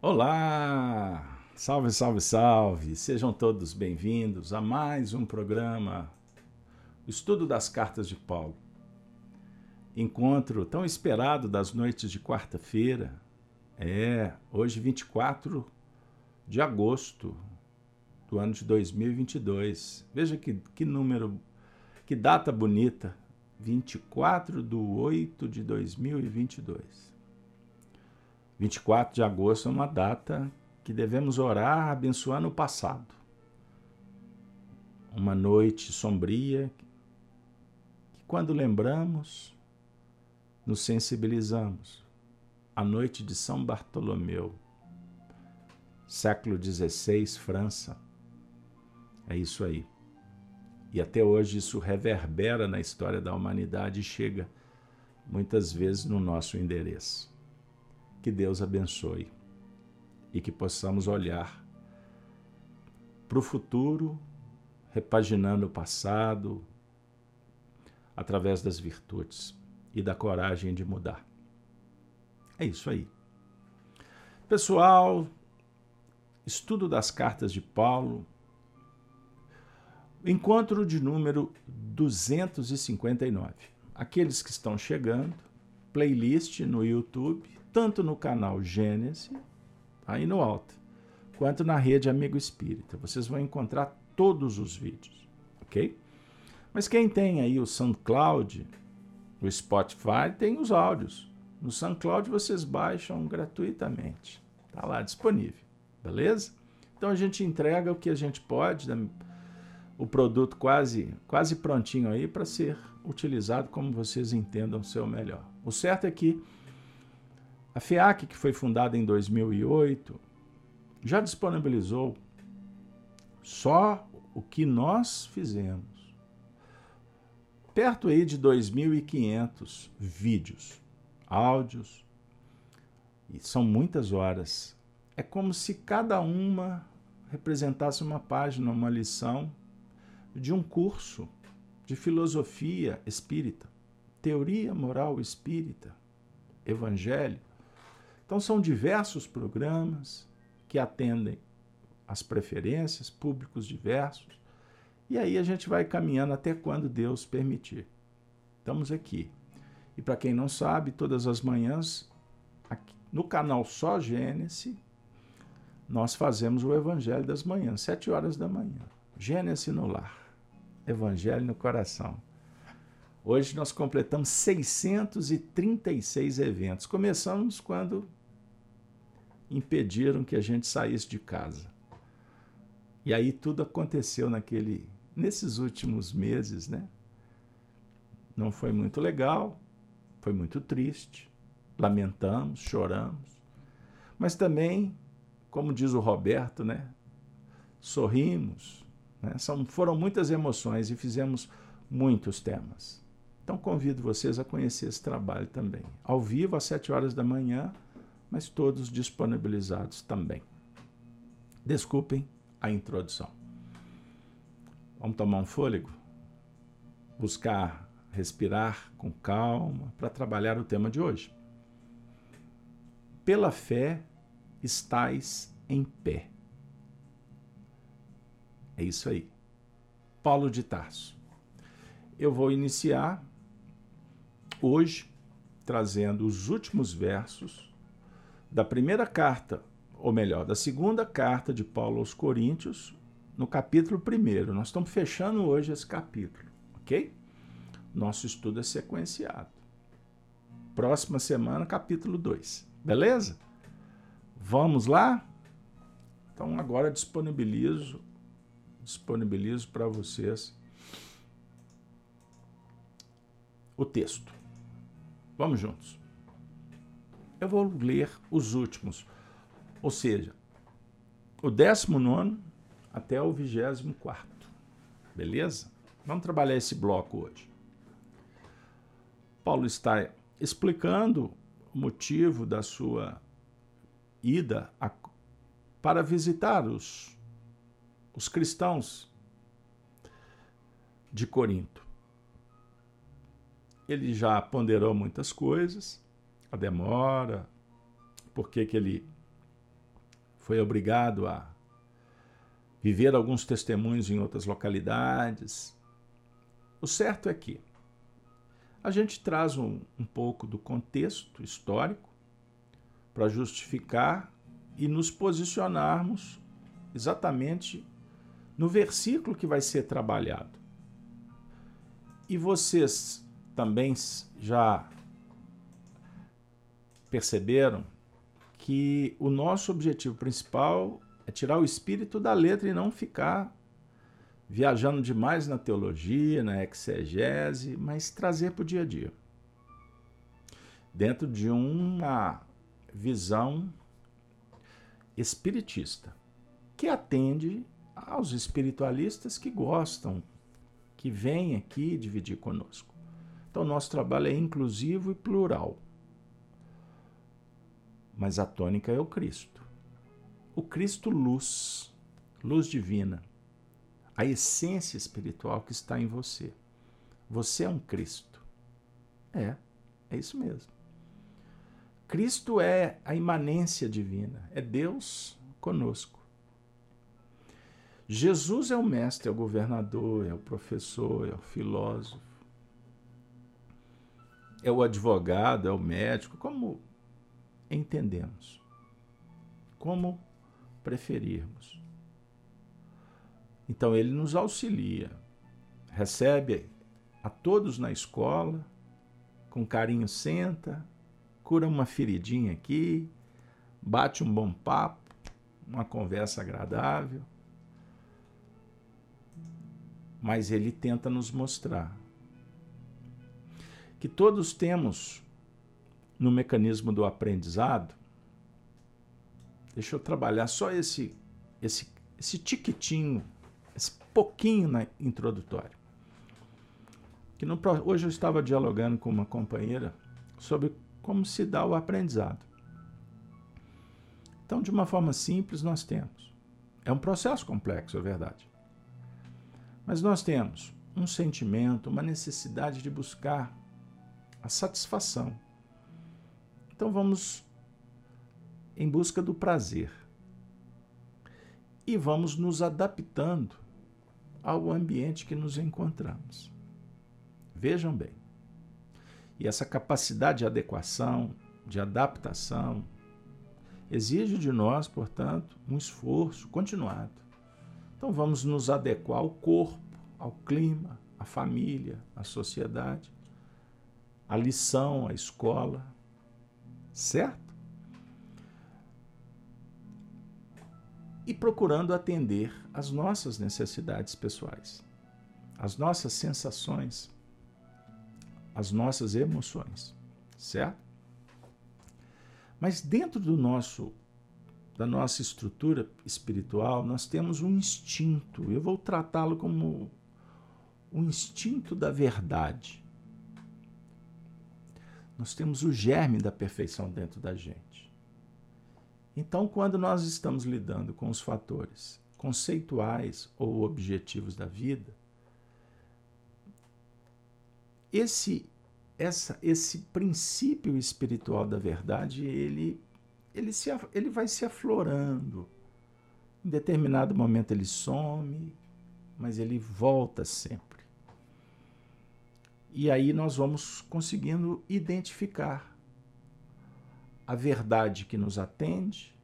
Olá! Salve, salve, salve! Sejam todos bem-vindos a mais um programa Estudo das Cartas de Paulo. Encontro tão esperado das noites de quarta-feira. É, hoje 24 de agosto do ano de 2022. Veja que, que número, que data bonita. 24 de 8 de 2022. 24 de agosto é uma data que devemos orar abençoando o passado. Uma noite sombria que, quando lembramos, nos sensibilizamos. A noite de São Bartolomeu, século XVI, França. É isso aí. E até hoje isso reverbera na história da humanidade e chega muitas vezes no nosso endereço. Que Deus abençoe e que possamos olhar para o futuro, repaginando o passado através das virtudes e da coragem de mudar. É isso aí. Pessoal, estudo das cartas de Paulo, encontro de número 259. Aqueles que estão chegando, playlist no YouTube, tanto no canal Gênesis, aí no alto, quanto na rede Amigo Espírita. Vocês vão encontrar todos os vídeos, ok? Mas quem tem aí o SoundCloud, o Spotify, tem os áudios. No SoundCloud vocês baixam gratuitamente. Está lá disponível, beleza? Então a gente entrega o que a gente pode, o produto quase, quase prontinho aí para ser utilizado como vocês entendam o melhor. O certo é que a FEAC, que foi fundada em 2008, já disponibilizou só o que nós fizemos. Perto aí de 2.500 vídeos, áudios, e são muitas horas. É como se cada uma representasse uma página, uma lição de um curso de filosofia espírita, teoria moral espírita, evangelho, então, são diversos programas que atendem às preferências, públicos diversos, e aí a gente vai caminhando até quando Deus permitir. Estamos aqui. E para quem não sabe, todas as manhãs, aqui, no canal Só Gênesis, nós fazemos o Evangelho das Manhãs, sete horas da manhã. Gênesis no lar, Evangelho no coração. Hoje nós completamos 636 eventos. Começamos quando impediram que a gente saísse de casa. E aí tudo aconteceu naquele nesses últimos meses, né? Não foi muito legal, foi muito triste, lamentamos, choramos, mas também, como diz o Roberto, né? Sorrimos, né? São, foram muitas emoções e fizemos muitos temas. Então convido vocês a conhecer esse trabalho também. Ao vivo, às sete horas da manhã, mas todos disponibilizados também. Desculpem a introdução. Vamos tomar um fôlego? Buscar respirar com calma para trabalhar o tema de hoje. Pela fé estais em pé. É isso aí. Paulo de Tarso. Eu vou iniciar hoje trazendo os últimos versos da primeira carta, ou melhor, da segunda carta de Paulo aos Coríntios, no capítulo 1. Nós estamos fechando hoje esse capítulo, ok? Nosso estudo é sequenciado. Próxima semana, capítulo 2. Beleza? Vamos lá? Então agora disponibilizo disponibilizo para vocês o texto. Vamos juntos eu vou ler os últimos. Ou seja, o 19 até o 24. Beleza? Vamos trabalhar esse bloco hoje. Paulo está explicando o motivo da sua ida a, para visitar os, os cristãos de Corinto. Ele já ponderou muitas coisas a demora, por que, que ele foi obrigado a viver alguns testemunhos em outras localidades. O certo é que a gente traz um, um pouco do contexto histórico para justificar e nos posicionarmos exatamente no versículo que vai ser trabalhado. E vocês também já perceberam que o nosso objetivo principal é tirar o espírito da letra e não ficar viajando demais na teologia, na exegese, mas trazer para o dia a dia. Dentro de uma visão espiritista, que atende aos espiritualistas que gostam, que vêm aqui dividir conosco. Então, nosso trabalho é inclusivo e plural. Mas a tônica é o Cristo. O Cristo luz, luz divina, a essência espiritual que está em você. Você é um Cristo. É, é isso mesmo. Cristo é a imanência divina, é Deus conosco. Jesus é o mestre, é o governador, é o professor, é o filósofo, é o advogado, é o médico, como entendemos, como preferirmos. Então ele nos auxilia, recebe a todos na escola, com carinho senta, cura uma feridinha aqui, bate um bom papo, uma conversa agradável. Mas ele tenta nos mostrar que todos temos no mecanismo do aprendizado. Deixa eu trabalhar só esse esse esse tiquitinho esse pouquinho na introdutório. Que no, hoje eu estava dialogando com uma companheira sobre como se dá o aprendizado. Então, de uma forma simples, nós temos. É um processo complexo, é verdade. Mas nós temos um sentimento, uma necessidade de buscar a satisfação. Então, vamos em busca do prazer. E vamos nos adaptando ao ambiente que nos encontramos. Vejam bem. E essa capacidade de adequação, de adaptação, exige de nós, portanto, um esforço continuado. Então vamos nos adequar ao corpo, ao clima, à família, à sociedade, à lição, à escola, certo? e procurando atender às nossas necessidades pessoais, às nossas sensações, às nossas emoções, certo? Mas dentro do nosso da nossa estrutura espiritual, nós temos um instinto. Eu vou tratá-lo como o instinto da verdade. Nós temos o germe da perfeição dentro da gente. Então, quando nós estamos lidando com os fatores conceituais ou objetivos da vida, esse essa, esse princípio espiritual da verdade, ele, ele, se, ele vai se aflorando. Em determinado momento ele some, mas ele volta sempre. E aí nós vamos conseguindo identificar a verdade que nos atende,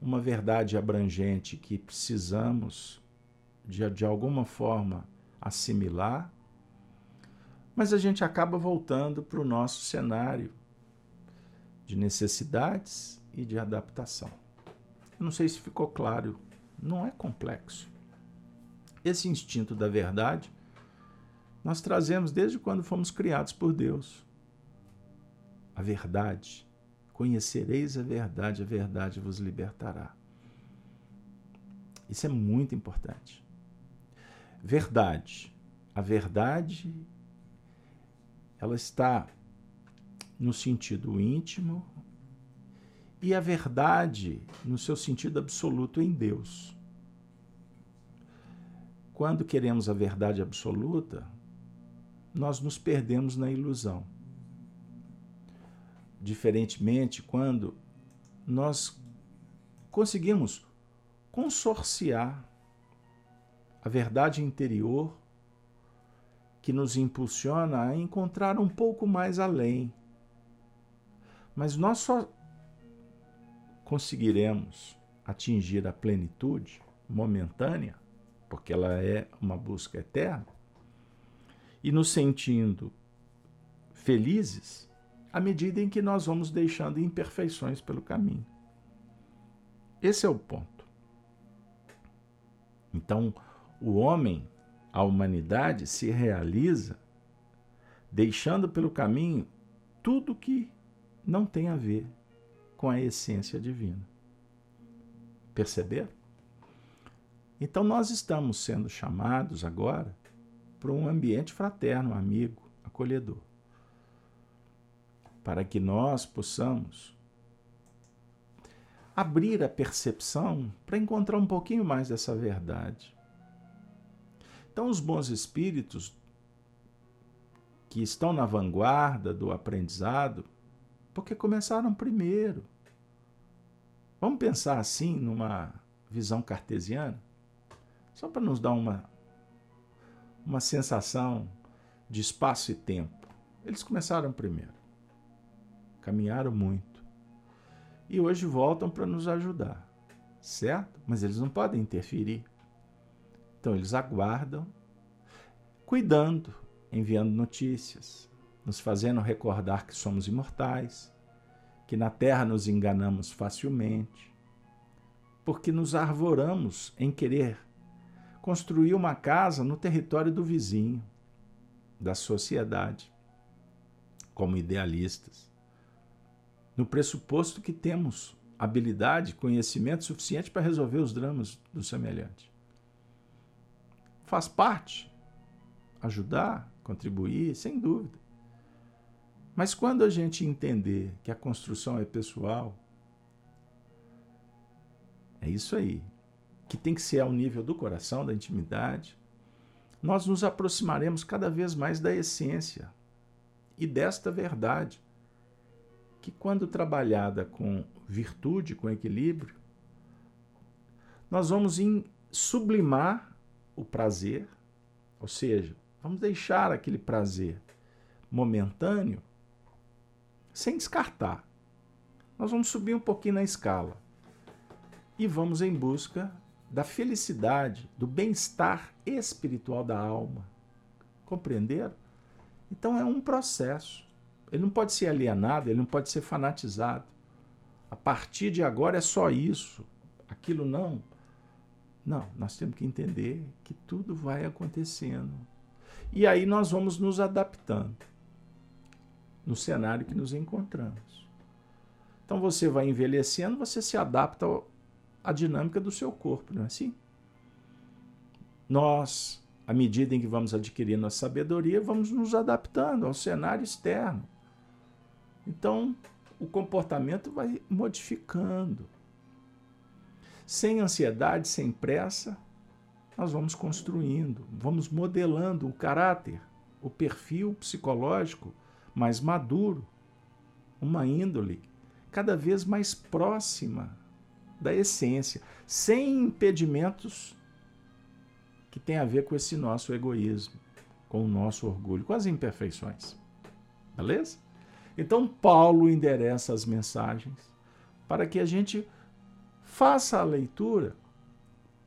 uma verdade abrangente que precisamos de, de alguma forma assimilar, mas a gente acaba voltando para o nosso cenário de necessidades e de adaptação. Não sei se ficou claro, não é complexo. Esse instinto da verdade nós trazemos desde quando fomos criados por Deus. A verdade Conhecereis a verdade, a verdade vos libertará. Isso é muito importante. Verdade. A verdade ela está no sentido íntimo e a verdade no seu sentido absoluto em Deus. Quando queremos a verdade absoluta, nós nos perdemos na ilusão. Diferentemente, quando nós conseguimos consorciar a verdade interior que nos impulsiona a encontrar um pouco mais além. Mas nós só conseguiremos atingir a plenitude momentânea, porque ela é uma busca eterna, e nos sentindo felizes à medida em que nós vamos deixando imperfeições pelo caminho. Esse é o ponto. Então, o homem, a humanidade, se realiza deixando pelo caminho tudo que não tem a ver com a essência divina. Perceber? Então nós estamos sendo chamados agora para um ambiente fraterno, amigo, acolhedor. Para que nós possamos abrir a percepção para encontrar um pouquinho mais dessa verdade. Então, os bons espíritos que estão na vanguarda do aprendizado, porque começaram primeiro. Vamos pensar assim numa visão cartesiana? Só para nos dar uma, uma sensação de espaço e tempo. Eles começaram primeiro, caminharam muito e hoje voltam para nos ajudar, certo? Mas eles não podem interferir. Então eles aguardam, cuidando, enviando notícias, nos fazendo recordar que somos imortais, que na terra nos enganamos facilmente, porque nos arvoramos em querer construir uma casa no território do vizinho, da sociedade, como idealistas, no pressuposto que temos habilidade, conhecimento suficiente para resolver os dramas do semelhante. Faz parte ajudar, contribuir, sem dúvida. Mas quando a gente entender que a construção é pessoal, é isso aí que tem que ser ao nível do coração, da intimidade, nós nos aproximaremos cada vez mais da essência e desta verdade, que quando trabalhada com virtude, com equilíbrio, nós vamos sublimar o prazer, ou seja, vamos deixar aquele prazer momentâneo sem descartar. Nós vamos subir um pouquinho na escala e vamos em busca da felicidade, do bem-estar espiritual da alma. Compreenderam? Então é um processo. Ele não pode ser alienado, ele não pode ser fanatizado. A partir de agora é só isso, aquilo não. Não, nós temos que entender que tudo vai acontecendo. E aí nós vamos nos adaptando no cenário que nos encontramos. Então você vai envelhecendo, você se adapta a dinâmica do seu corpo, não é assim? Nós, à medida em que vamos adquirindo a sabedoria, vamos nos adaptando ao cenário externo. Então, o comportamento vai modificando. Sem ansiedade, sem pressa, nós vamos construindo, vamos modelando o caráter, o perfil psicológico mais maduro, uma índole cada vez mais próxima da essência, sem impedimentos que tem a ver com esse nosso egoísmo, com o nosso orgulho, com as imperfeições. Beleza? Então, Paulo endereça as mensagens para que a gente faça a leitura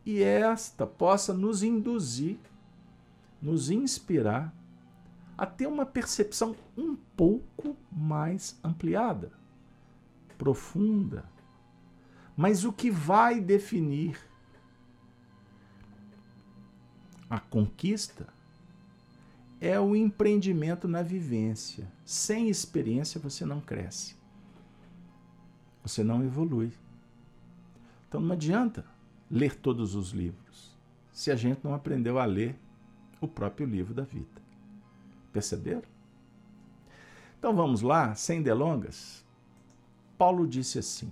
e esta possa nos induzir, nos inspirar a ter uma percepção um pouco mais ampliada, profunda, mas o que vai definir a conquista é o empreendimento na vivência. Sem experiência você não cresce. Você não evolui. Então não adianta ler todos os livros se a gente não aprendeu a ler o próprio livro da vida. Perceberam? Então vamos lá, sem delongas. Paulo disse assim: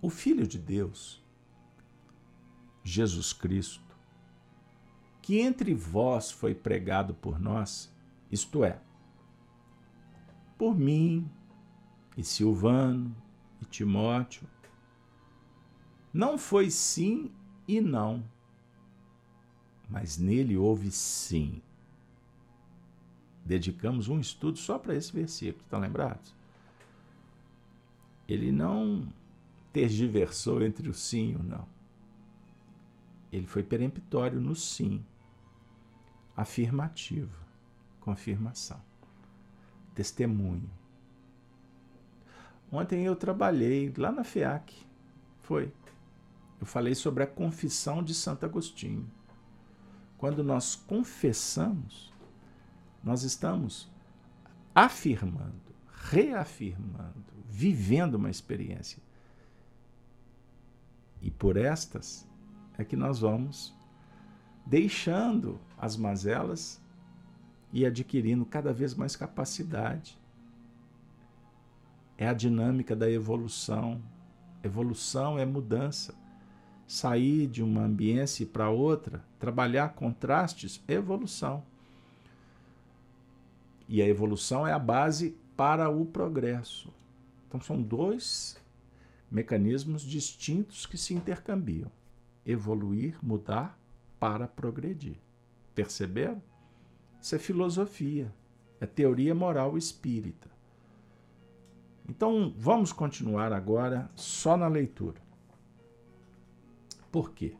o Filho de Deus, Jesus Cristo, que entre vós foi pregado por nós, isto é, por mim e Silvano e Timóteo Não foi sim e não, mas nele houve sim. Dedicamos um estudo só para esse versículo, estão lembrados? Ele não tergiversou entre o sim e o não. Ele foi peremptório no sim, afirmativa, confirmação, testemunho. Ontem eu trabalhei lá na FEAC, foi. Eu falei sobre a confissão de Santo Agostinho. Quando nós confessamos, nós estamos afirmando, reafirmando, vivendo uma experiência. E por estas é que nós vamos deixando as mazelas e adquirindo cada vez mais capacidade. É a dinâmica da evolução. Evolução é mudança. Sair de uma ambiência para outra, trabalhar contrastes, evolução. E a evolução é a base para o progresso. Então são dois mecanismos distintos que se intercambiam: evoluir, mudar para progredir. Perceberam? Isso é filosofia, é teoria moral espírita. Então vamos continuar agora só na leitura. Por quê?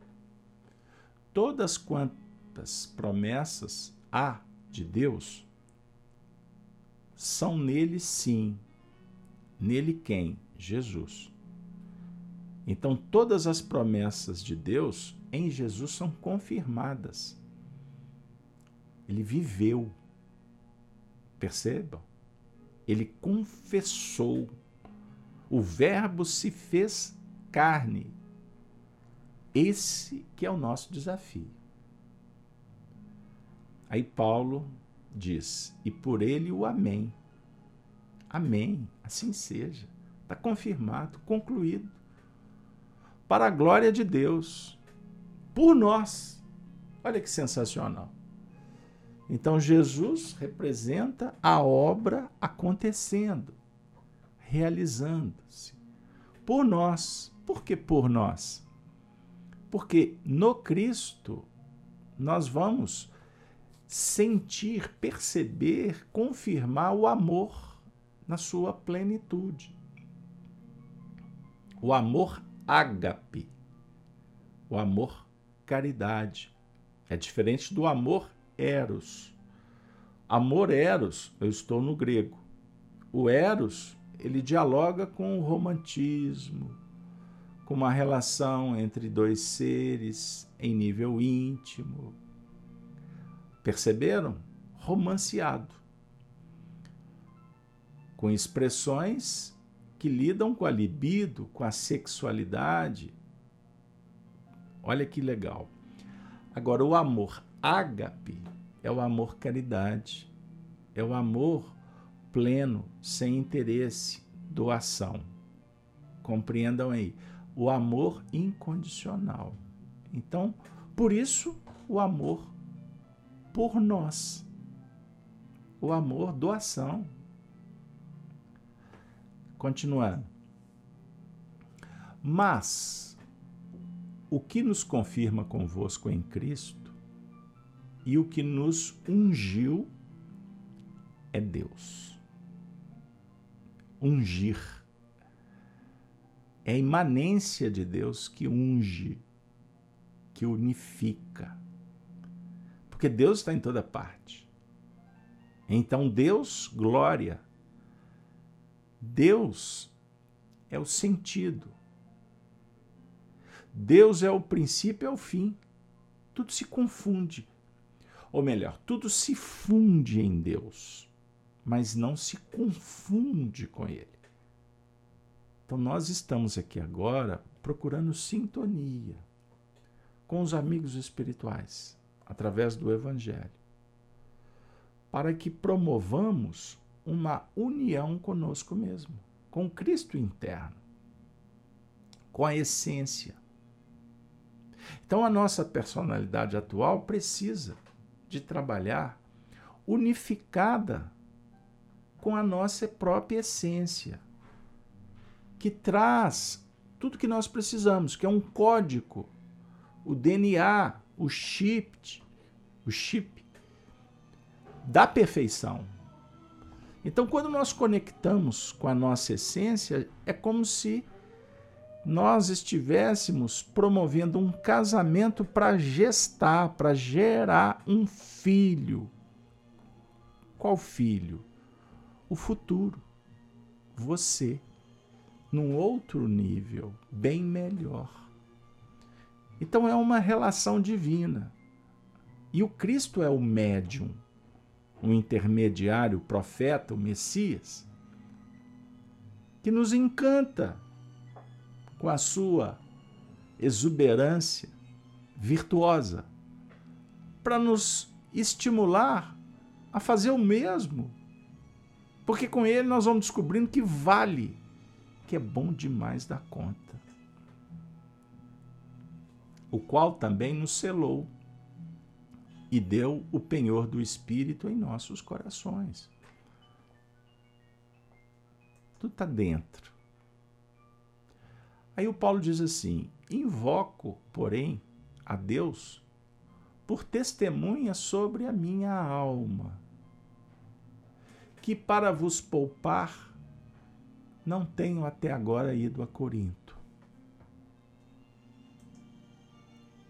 Todas quantas promessas há de Deus são nele sim. Nele quem? Jesus. Então, todas as promessas de Deus em Jesus são confirmadas. Ele viveu. Percebam? Ele confessou. O Verbo se fez carne. Esse que é o nosso desafio. Aí Paulo diz: E por ele o Amém. Amém. Assim seja. Está confirmado, concluído. Para a glória de Deus. Por nós. Olha que sensacional. Então, Jesus representa a obra acontecendo, realizando-se. Por nós. Por que por nós? Porque no Cristo nós vamos sentir, perceber, confirmar o amor na sua plenitude. O amor ágape, o amor caridade. É diferente do amor eros. Amor eros, eu estou no grego. O eros, ele dialoga com o romantismo, com uma relação entre dois seres em nível íntimo, Perceberam? Romanceado. Com expressões que lidam com a libido, com a sexualidade. Olha que legal. Agora, o amor ágape é o amor caridade, é o amor pleno, sem interesse, doação. Compreendam aí. O amor incondicional. Então, por isso, o amor por nós. O amor, doação. Continuando. Mas o que nos confirma convosco em Cristo e o que nos ungiu é Deus. Ungir. É a imanência de Deus que unge, que unifica porque Deus está em toda parte. Então, Deus, glória. Deus é o sentido. Deus é o princípio e é o fim. Tudo se confunde. Ou melhor, tudo se funde em Deus, mas não se confunde com Ele. Então, nós estamos aqui agora procurando sintonia com os amigos espirituais através do Evangelho, para que promovamos uma união conosco mesmo, com Cristo interno, com a essência. Então, a nossa personalidade atual precisa de trabalhar unificada com a nossa própria essência, que traz tudo que nós precisamos, que é um código, o DNA, o chip, o chip da perfeição. Então, quando nós conectamos com a nossa essência, é como se nós estivéssemos promovendo um casamento para gestar, para gerar um filho. Qual filho? O futuro. Você. Num outro nível, bem melhor. Então é uma relação divina. E o Cristo é o médium, o intermediário, o profeta, o Messias, que nos encanta com a sua exuberância virtuosa, para nos estimular a fazer o mesmo. Porque com ele nós vamos descobrindo que vale, que é bom demais da conta. O qual também nos selou e deu o penhor do Espírito em nossos corações. Tudo está dentro. Aí o Paulo diz assim: Invoco, porém, a Deus por testemunha sobre a minha alma, que para vos poupar não tenho até agora ido a Corinto.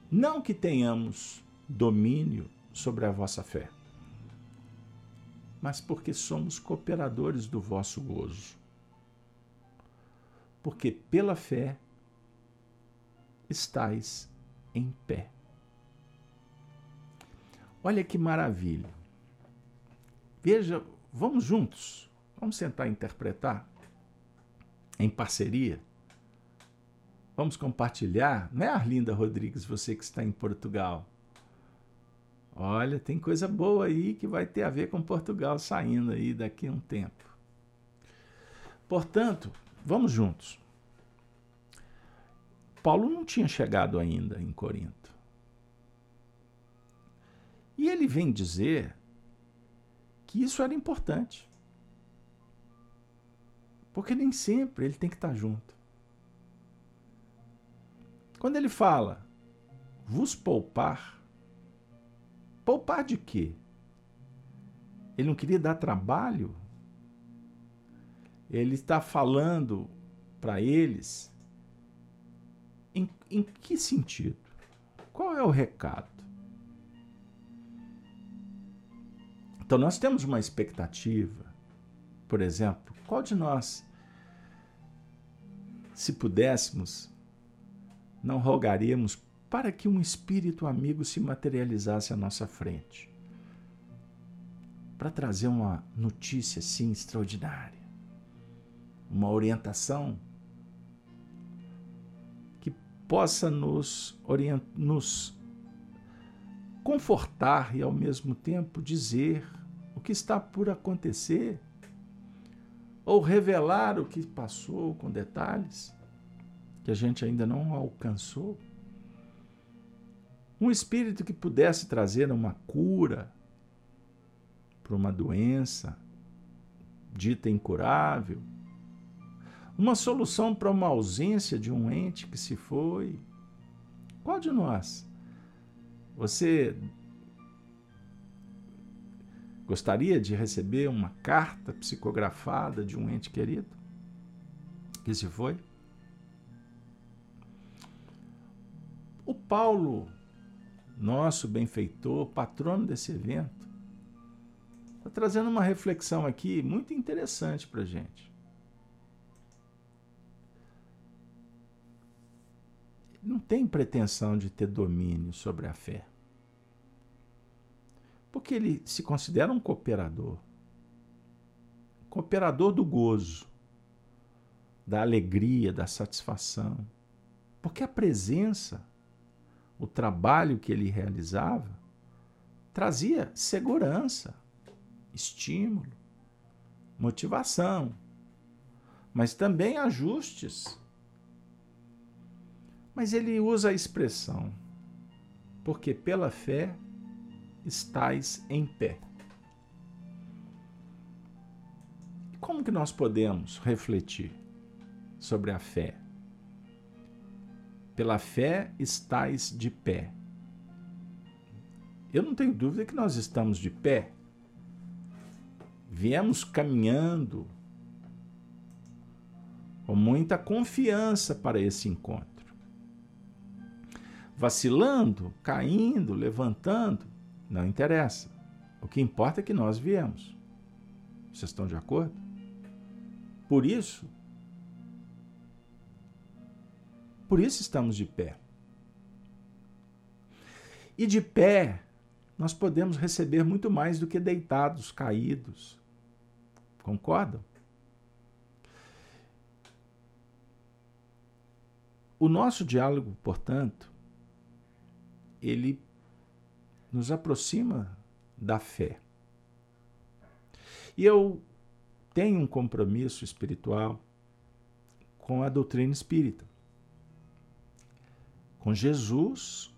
Não que tenhamos domínio sobre a vossa fé, mas porque somos cooperadores do vosso gozo porque pela fé estais em pé. Olha que maravilha. Veja, vamos juntos, vamos tentar interpretar em parceria. Vamos compartilhar, não é Arlinda Rodrigues, você que está em Portugal. Olha, tem coisa boa aí que vai ter a ver com Portugal saindo aí daqui a um tempo. Portanto, Vamos juntos. Paulo não tinha chegado ainda em Corinto. E ele vem dizer que isso era importante. Porque nem sempre ele tem que estar junto. Quando ele fala, vos poupar, poupar de quê? Ele não queria dar trabalho ele está falando para eles em, em que sentido? Qual é o recado? Então, nós temos uma expectativa, por exemplo, qual de nós, se pudéssemos, não rogaríamos para que um espírito amigo se materializasse à nossa frente? Para trazer uma notícia assim extraordinária uma orientação que possa nos, orient... nos confortar e, ao mesmo tempo, dizer o que está por acontecer ou revelar o que passou com detalhes que a gente ainda não alcançou. Um espírito que pudesse trazer uma cura para uma doença dita incurável uma solução para uma ausência de um ente que se foi? Qual de nós? Você gostaria de receber uma carta psicografada de um ente querido que se foi? O Paulo, nosso benfeitor, patrono desse evento, está trazendo uma reflexão aqui muito interessante para a gente. não tem pretensão de ter domínio sobre a fé. Porque ele se considera um cooperador. Cooperador do gozo, da alegria, da satisfação. Porque a presença, o trabalho que ele realizava, trazia segurança, estímulo, motivação, mas também ajustes mas ele usa a expressão, porque pela fé estais em pé. Como que nós podemos refletir sobre a fé? Pela fé estais de pé. Eu não tenho dúvida que nós estamos de pé. Viemos caminhando com muita confiança para esse encontro. Vacilando, caindo, levantando, não interessa. O que importa é que nós viemos. Vocês estão de acordo? Por isso, por isso estamos de pé. E de pé, nós podemos receber muito mais do que deitados, caídos. Concordam? O nosso diálogo, portanto, ele nos aproxima da fé. E eu tenho um compromisso espiritual com a doutrina espírita, com Jesus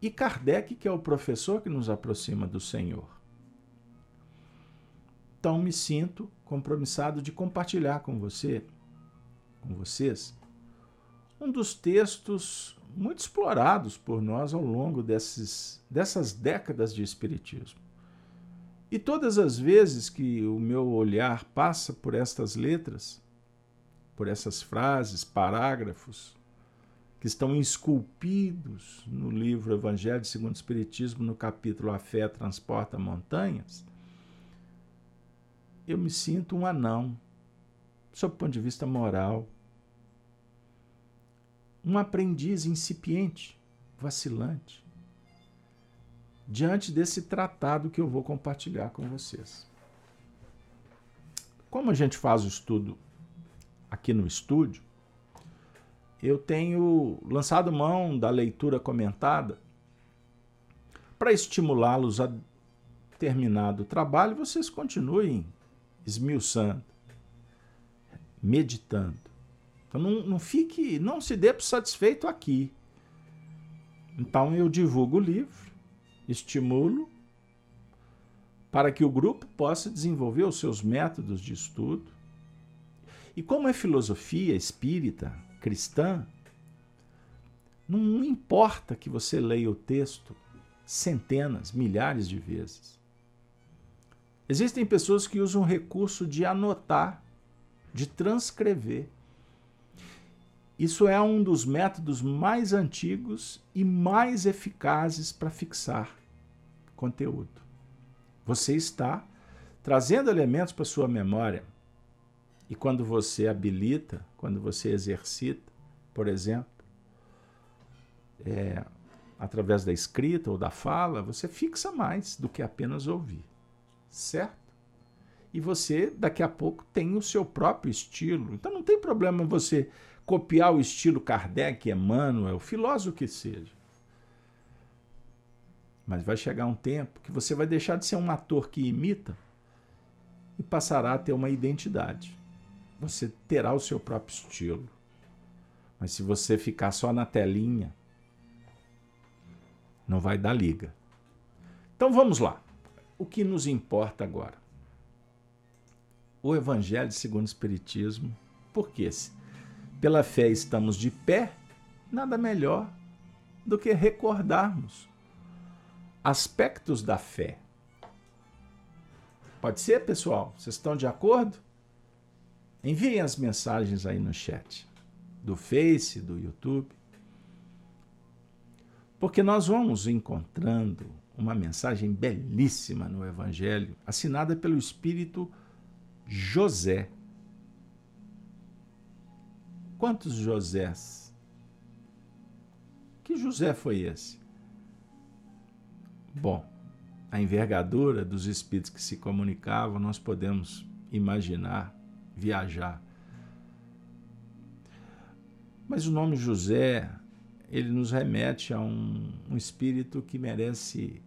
e Kardec, que é o professor que nos aproxima do Senhor. Então me sinto compromissado de compartilhar com você, com vocês, um dos textos muito explorados por nós ao longo desses, dessas décadas de Espiritismo. E todas as vezes que o meu olhar passa por estas letras, por essas frases, parágrafos, que estão esculpidos no livro Evangelho segundo o Espiritismo, no capítulo A Fé Transporta Montanhas, eu me sinto um anão, sob o ponto de vista moral, um aprendiz incipiente, vacilante, diante desse tratado que eu vou compartilhar com vocês. Como a gente faz o estudo aqui no estúdio, eu tenho lançado mão da leitura comentada para estimulá-los a terminado o trabalho, vocês continuem esmiuçando, meditando então não, não fique, não se dê por satisfeito aqui. Então eu divulgo o livro, estimulo para que o grupo possa desenvolver os seus métodos de estudo. E como é filosofia espírita, cristã, não importa que você leia o texto centenas, milhares de vezes. Existem pessoas que usam o recurso de anotar, de transcrever. Isso é um dos métodos mais antigos e mais eficazes para fixar conteúdo. Você está trazendo elementos para sua memória. E quando você habilita, quando você exercita, por exemplo, é, através da escrita ou da fala, você fixa mais do que apenas ouvir. Certo? E você, daqui a pouco, tem o seu próprio estilo. Então não tem problema você copiar o estilo Kardec, Emmanuel, filósofo que seja. Mas vai chegar um tempo que você vai deixar de ser um ator que imita e passará a ter uma identidade. Você terá o seu próprio estilo. Mas se você ficar só na telinha, não vai dar liga. Então vamos lá. O que nos importa agora? O Evangelho segundo o Espiritismo. Por quê? pela fé estamos de pé, nada melhor do que recordarmos aspectos da fé. Pode ser, pessoal? Vocês estão de acordo? Enviem as mensagens aí no chat do Face, do YouTube. Porque nós vamos encontrando uma mensagem belíssima no Evangelho, assinada pelo Espírito José. Quantos Josés? Que José foi esse? Bom, a envergadura dos espíritos que se comunicavam, nós podemos imaginar, viajar. Mas o nome José, ele nos remete a um, um espírito que merece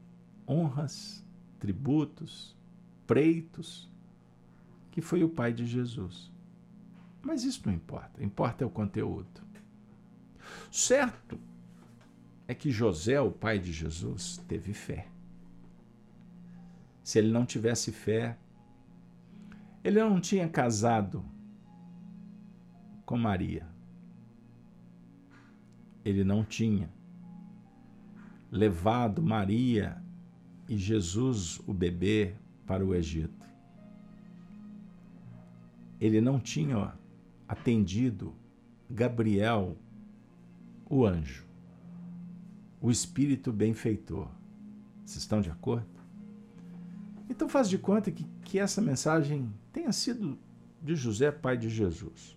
honras, tributos, preitos, que foi o pai de Jesus. Mas isso não importa, importa é o conteúdo. Certo é que José, o pai de Jesus, teve fé. Se ele não tivesse fé, ele não tinha casado com Maria. ele não tinha levado Maria e Jesus, o bebê, para o Egito. Ele não tinha atendido Gabriel, o anjo, o espírito benfeitor. Vocês estão de acordo? Então faz de conta que, que essa mensagem tenha sido de José, pai de Jesus.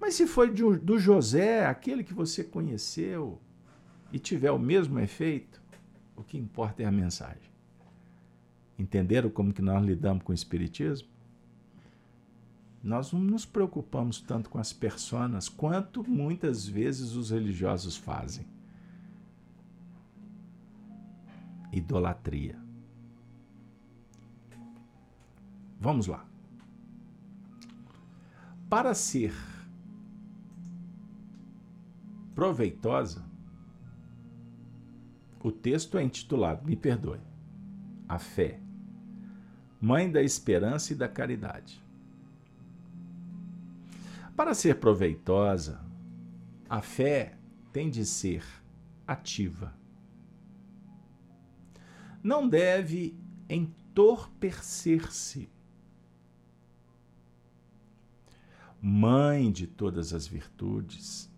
Mas se foi de, do José, aquele que você conheceu, e tiver o mesmo efeito, o que importa é a mensagem. Entenderam como que nós lidamos com o Espiritismo? Nós não nos preocupamos tanto com as personas quanto muitas vezes os religiosos fazem. Idolatria. Vamos lá. Para ser proveitosa, o texto é intitulado, me perdoe, A Fé, Mãe da Esperança e da Caridade. Para ser proveitosa, a fé tem de ser ativa. Não deve entorpecer-se. Mãe de todas as virtudes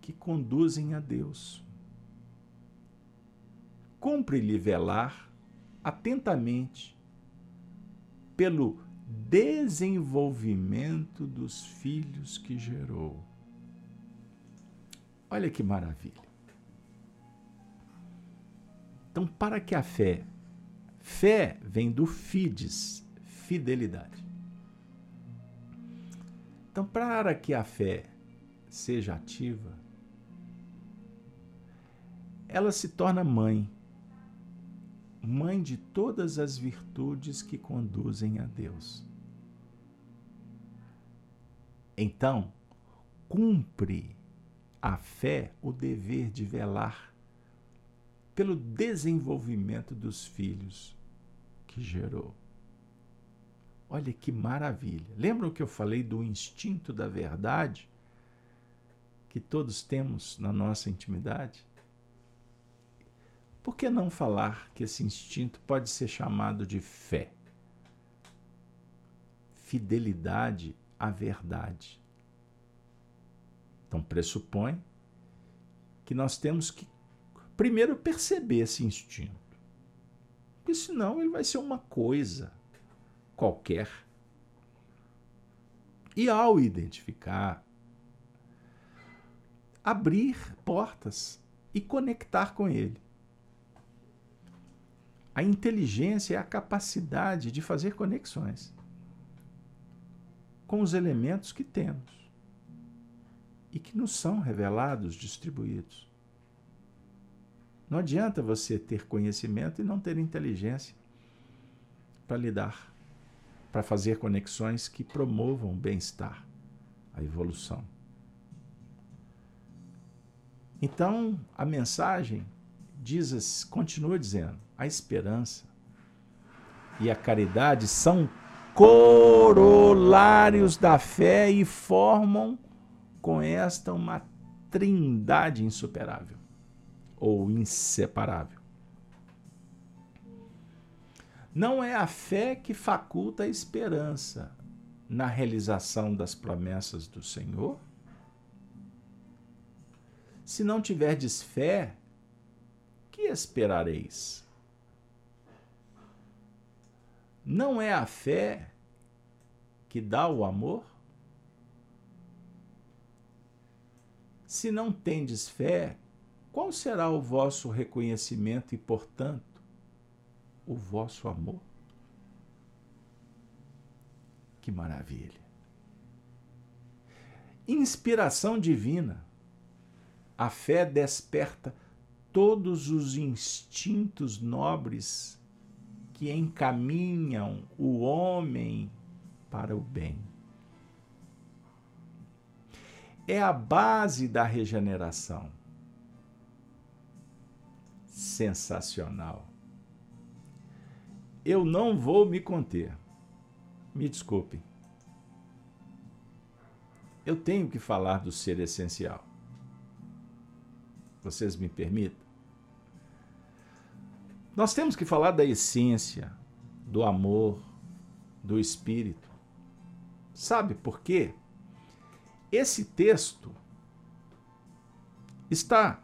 que conduzem a Deus. Cumpre-lhe velar atentamente pelo desenvolvimento dos filhos que gerou. Olha que maravilha. Então, para que a fé, fé vem do fides, fidelidade. Então, para que a fé seja ativa, ela se torna mãe mãe de todas as virtudes que conduzem a Deus. Então, cumpre a fé o dever de velar pelo desenvolvimento dos filhos que gerou. Olha que maravilha. Lembram que eu falei do instinto da verdade que todos temos na nossa intimidade? Por que não falar que esse instinto pode ser chamado de fé? Fidelidade à verdade. Então, pressupõe que nós temos que primeiro perceber esse instinto. Porque senão ele vai ser uma coisa qualquer. E ao identificar, abrir portas e conectar com ele. A inteligência é a capacidade de fazer conexões com os elementos que temos e que nos são revelados, distribuídos. Não adianta você ter conhecimento e não ter inteligência para lidar, para fazer conexões que promovam o bem-estar, a evolução. Então, a mensagem diz, continua dizendo: a esperança e a caridade são corolários da fé e formam com esta uma trindade insuperável ou inseparável. Não é a fé que faculta a esperança na realização das promessas do Senhor? Se não tiverdes fé, que esperareis? Não é a fé que dá o amor? Se não tendes fé, qual será o vosso reconhecimento e, portanto, o vosso amor? Que maravilha! Inspiração divina. A fé desperta todos os instintos nobres que encaminham o homem para o bem. É a base da regeneração. Sensacional. Eu não vou me conter. Me desculpe. Eu tenho que falar do ser essencial. Vocês me permitem? Nós temos que falar da essência, do amor, do espírito. Sabe por quê? Esse texto está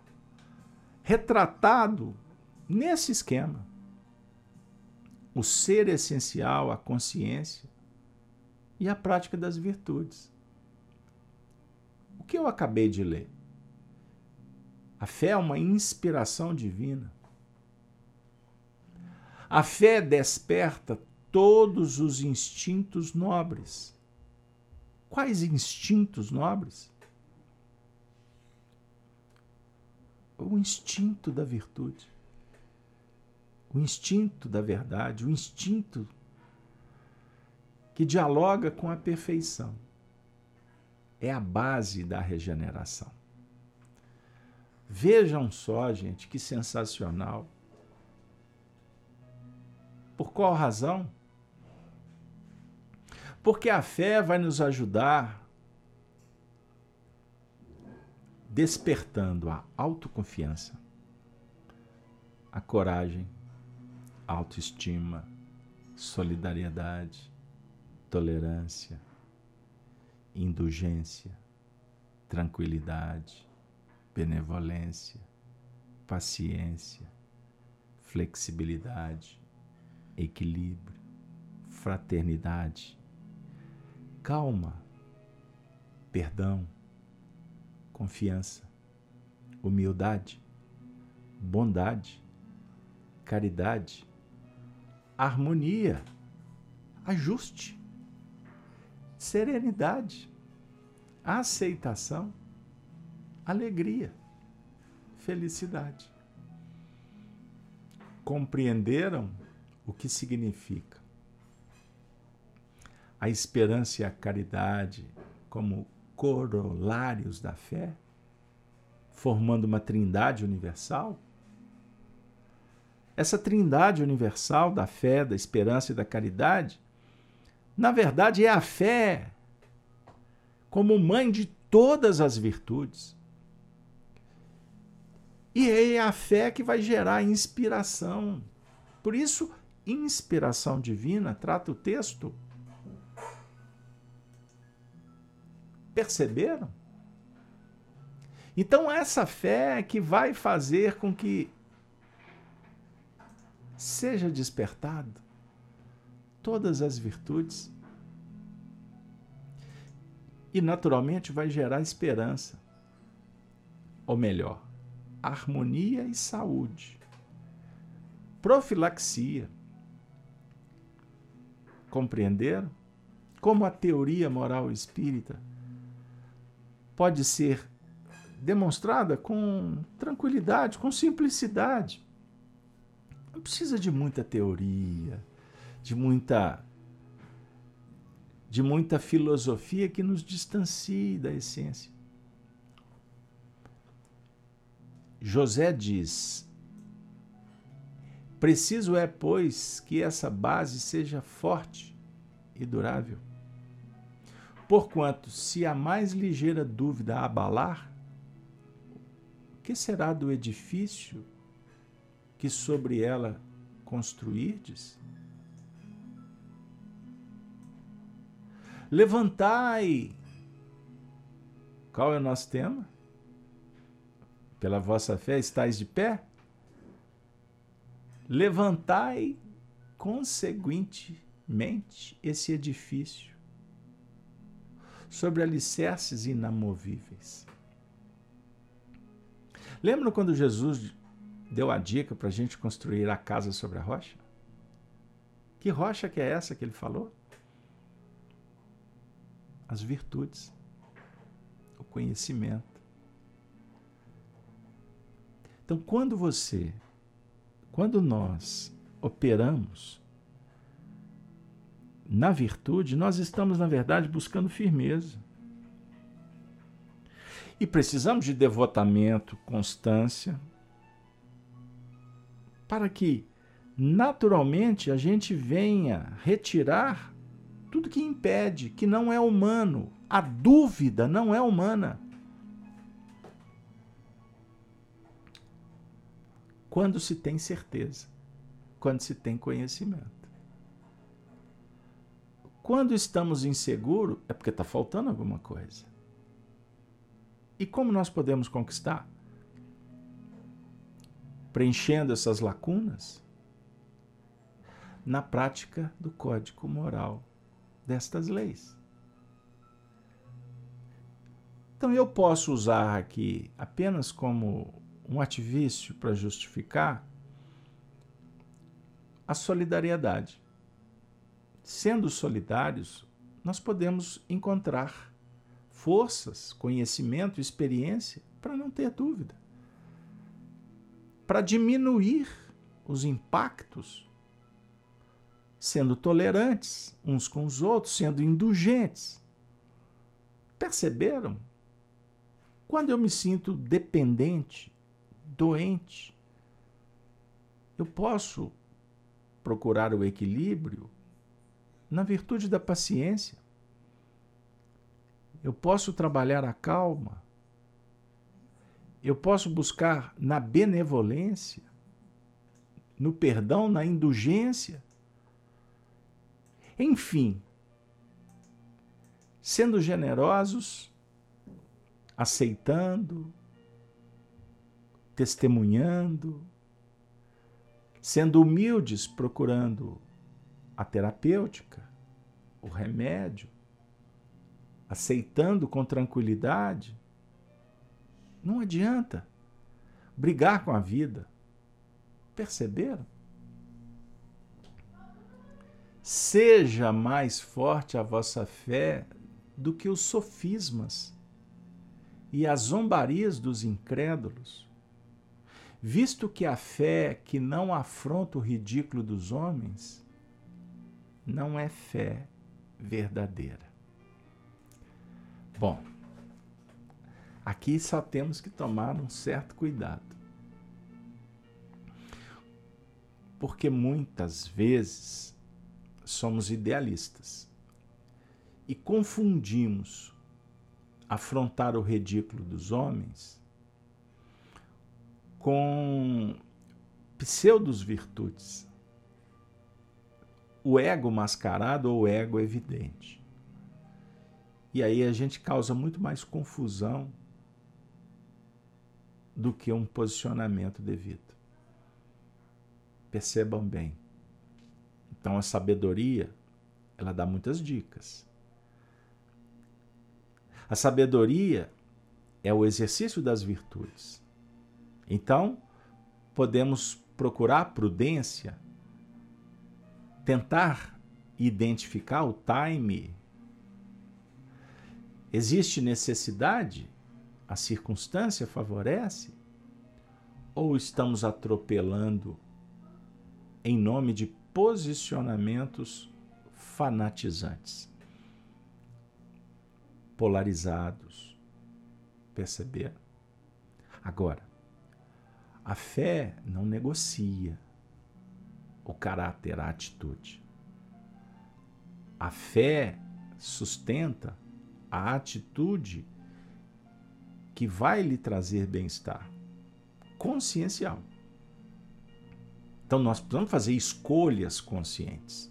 retratado nesse esquema. O ser essencial, a consciência e a prática das virtudes. O que eu acabei de ler? A fé é uma inspiração divina. A fé desperta todos os instintos nobres. Quais instintos nobres? O instinto da virtude, o instinto da verdade, o instinto que dialoga com a perfeição. É a base da regeneração. Vejam só, gente, que sensacional. Por qual razão? Porque a fé vai nos ajudar despertando a autoconfiança, a coragem, autoestima, solidariedade, tolerância, indulgência, tranquilidade, benevolência, paciência, flexibilidade, equilíbrio, fraternidade, calma, perdão, confiança, humildade, bondade, caridade, harmonia, ajuste, serenidade, aceitação, alegria, felicidade. Compreenderam o que significa a esperança e a caridade como corolários da fé, formando uma trindade universal? Essa trindade universal da fé, da esperança e da caridade, na verdade é a fé como mãe de todas as virtudes. E é a fé que vai gerar inspiração. Por isso, inspiração divina trata o texto Perceberam? Então, essa fé que vai fazer com que seja despertado todas as virtudes e, naturalmente, vai gerar esperança. Ou melhor, harmonia e saúde. Profilaxia. Compreenderam? Como a teoria moral espírita pode ser demonstrada com tranquilidade, com simplicidade. Não precisa de muita teoria, de muita de muita filosofia que nos distancie da essência. José diz: Preciso é, pois, que essa base seja forte e durável Porquanto, se a mais ligeira dúvida abalar, o que será do edifício que sobre ela construirdes? Levantai. Qual é o nosso tema? Pela vossa fé estáis de pé? Levantai conseguintemente esse edifício sobre alicerces inamovíveis. Lembra quando Jesus deu a dica para a gente construir a casa sobre a rocha? Que rocha que é essa que ele falou? As virtudes, o conhecimento. Então, quando você, quando nós operamos na virtude, nós estamos, na verdade, buscando firmeza. E precisamos de devotamento, constância, para que, naturalmente, a gente venha retirar tudo que impede, que não é humano. A dúvida não é humana. quando se tem certeza, quando se tem conhecimento. Quando estamos inseguros, é porque está faltando alguma coisa. E como nós podemos conquistar? Preenchendo essas lacunas na prática do código moral destas leis. Então eu posso usar aqui apenas como um ativício para justificar a solidariedade. Sendo solidários, nós podemos encontrar forças, conhecimento, experiência para não ter dúvida. Para diminuir os impactos, sendo tolerantes uns com os outros, sendo indulgentes. Perceberam quando eu me sinto dependente, doente, eu posso procurar o equilíbrio na virtude da paciência. Eu posso trabalhar a calma. Eu posso buscar na benevolência, no perdão, na indulgência. Enfim, sendo generosos, aceitando, testemunhando, sendo humildes, procurando a terapêutica, o remédio, aceitando com tranquilidade. Não adianta brigar com a vida. Perceberam? Seja mais forte a vossa fé do que os sofismas e as zombarias dos incrédulos, visto que a fé que não afronta o ridículo dos homens não é fé verdadeira. Bom, aqui só temos que tomar um certo cuidado. Porque muitas vezes somos idealistas e confundimos afrontar o ridículo dos homens com pseudos virtudes. O ego mascarado ou o ego evidente. E aí a gente causa muito mais confusão do que um posicionamento devido. Percebam bem. Então a sabedoria, ela dá muitas dicas. A sabedoria é o exercício das virtudes. Então, podemos procurar prudência, tentar identificar o time. Existe necessidade? A circunstância favorece? Ou estamos atropelando em nome de posicionamentos fanatizantes? polarizados. Perceberam? Agora, a fé não negocia o caráter, a atitude. A fé sustenta a atitude que vai lhe trazer bem-estar consciencial. Então nós precisamos fazer escolhas conscientes.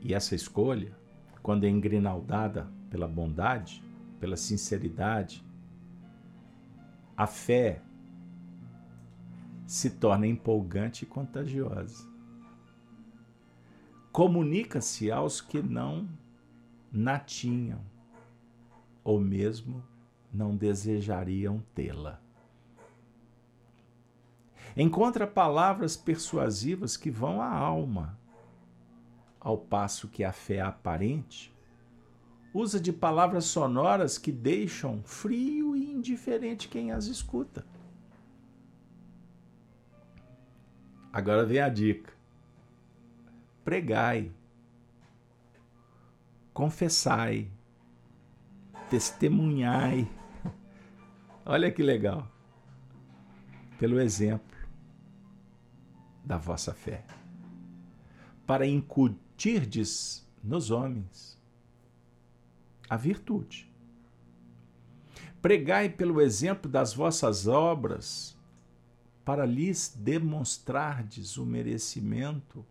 E essa escolha quando é engrinaldada pela bondade, pela sinceridade, a fé se torna empolgante e contagiosa. Comunica-se aos que não na tinham, ou mesmo não desejariam tê-la. Encontra palavras persuasivas que vão à alma ao passo que a fé aparente usa de palavras sonoras que deixam frio e indiferente quem as escuta. Agora vem a dica: pregai, confessai, testemunhai. Olha que legal. Pelo exemplo da vossa fé. Para incutir incutirdes nos homens a virtude. Pregai pelo exemplo das vossas obras, para lhes demonstrardes o merecimento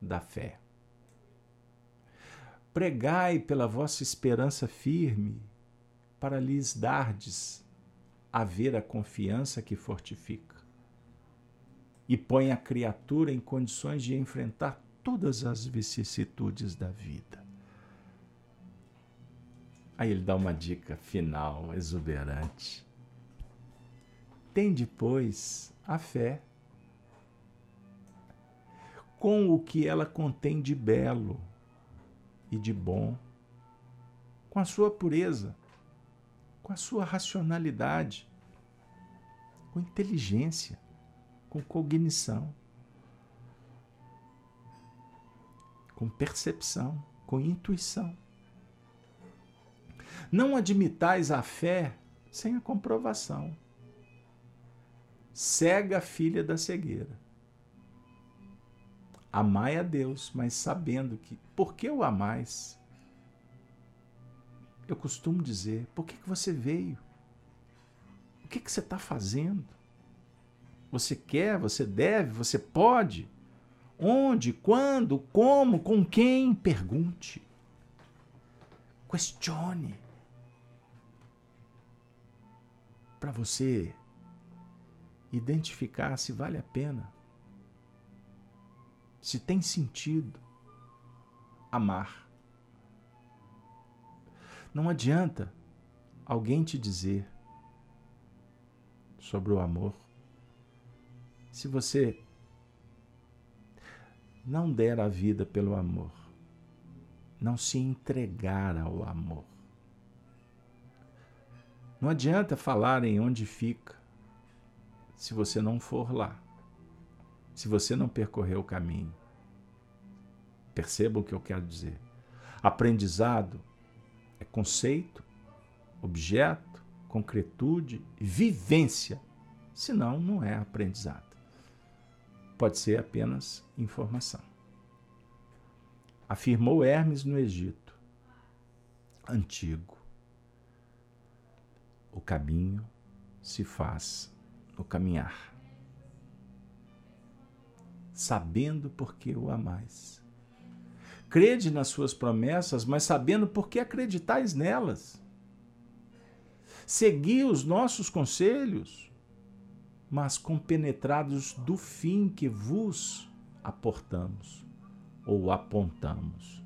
da fé. Pregai pela vossa esperança firme, para lhes dardes a ver a confiança que fortifica e põe a criatura em condições de enfrentar todas as vicissitudes da vida. Aí ele dá uma dica final, exuberante. Tem depois a fé, com o que ela contém de belo e de bom, com a sua pureza, com a sua racionalidade, com inteligência, com cognição, com percepção, com intuição. Não admitais a fé sem a comprovação. Cega a filha da cegueira. Amai a Deus, mas sabendo que, por que o amais? Eu costumo dizer, por que, que você veio? O que, que você está fazendo? Você quer, você deve, você pode? Onde, quando, como, com quem? Pergunte. Questione. para você identificar se vale a pena, se tem sentido amar. Não adianta alguém te dizer sobre o amor se você não der a vida pelo amor, não se entregar ao amor. Não adianta falar em onde fica se você não for lá, se você não percorrer o caminho. Perceba o que eu quero dizer. Aprendizado é conceito, objeto, concretude, vivência. Senão, não é aprendizado. Pode ser apenas informação. Afirmou Hermes no Egito, antigo o caminho se faz no caminhar, sabendo por que o amais. Crede nas suas promessas, mas sabendo por que acreditais nelas. Segui os nossos conselhos, mas compenetrados do fim que vos aportamos ou apontamos.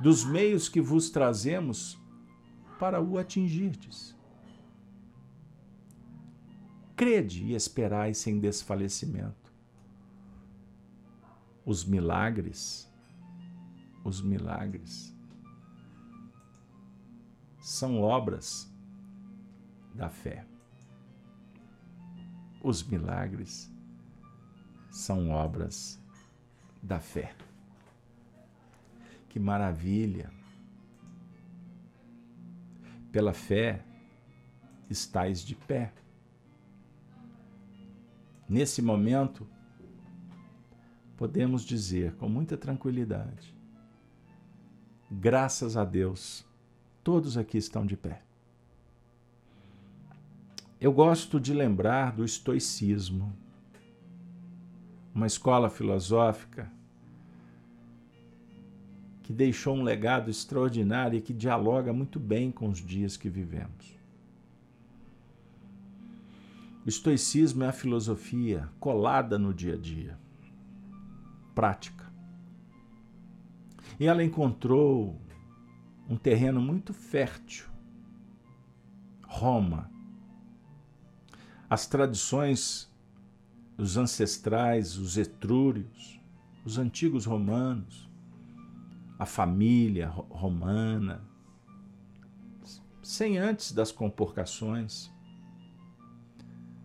Dos meios que vos trazemos para o atingirdes crede e esperai sem desfalecimento. Os milagres, os milagres são obras da fé. Os milagres são obras da fé. Que maravilha! Pela fé estais de pé. Nesse momento, podemos dizer com muita tranquilidade: graças a Deus, todos aqui estão de pé. Eu gosto de lembrar do estoicismo, uma escola filosófica que deixou um legado extraordinário e que dialoga muito bem com os dias que vivemos. O estoicismo é a filosofia colada no dia a dia, prática. E ela encontrou um terreno muito fértil. Roma. As tradições os ancestrais, os etrúrios, os antigos romanos, a família romana, sem antes das comporcações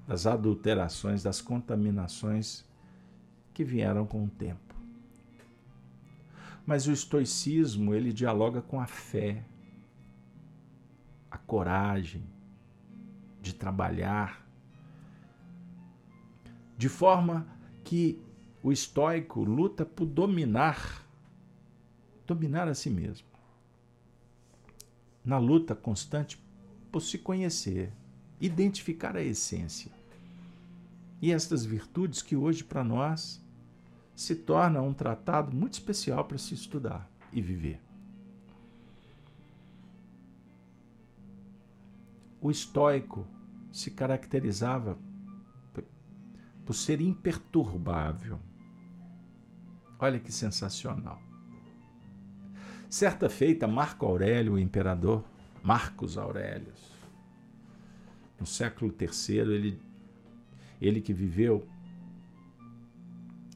das adulterações, das contaminações que vieram com o tempo. Mas o estoicismo, ele dialoga com a fé, a coragem de trabalhar, de forma que o estoico luta por dominar, dominar a si mesmo. Na luta constante por se conhecer, identificar a essência. E estas virtudes que hoje para nós se torna um tratado muito especial para se estudar e viver. O estoico se caracterizava por ser imperturbável. Olha que sensacional. Certa feita, Marco Aurélio, o imperador Marcos Aurélio, no século III, ele, ele que viveu,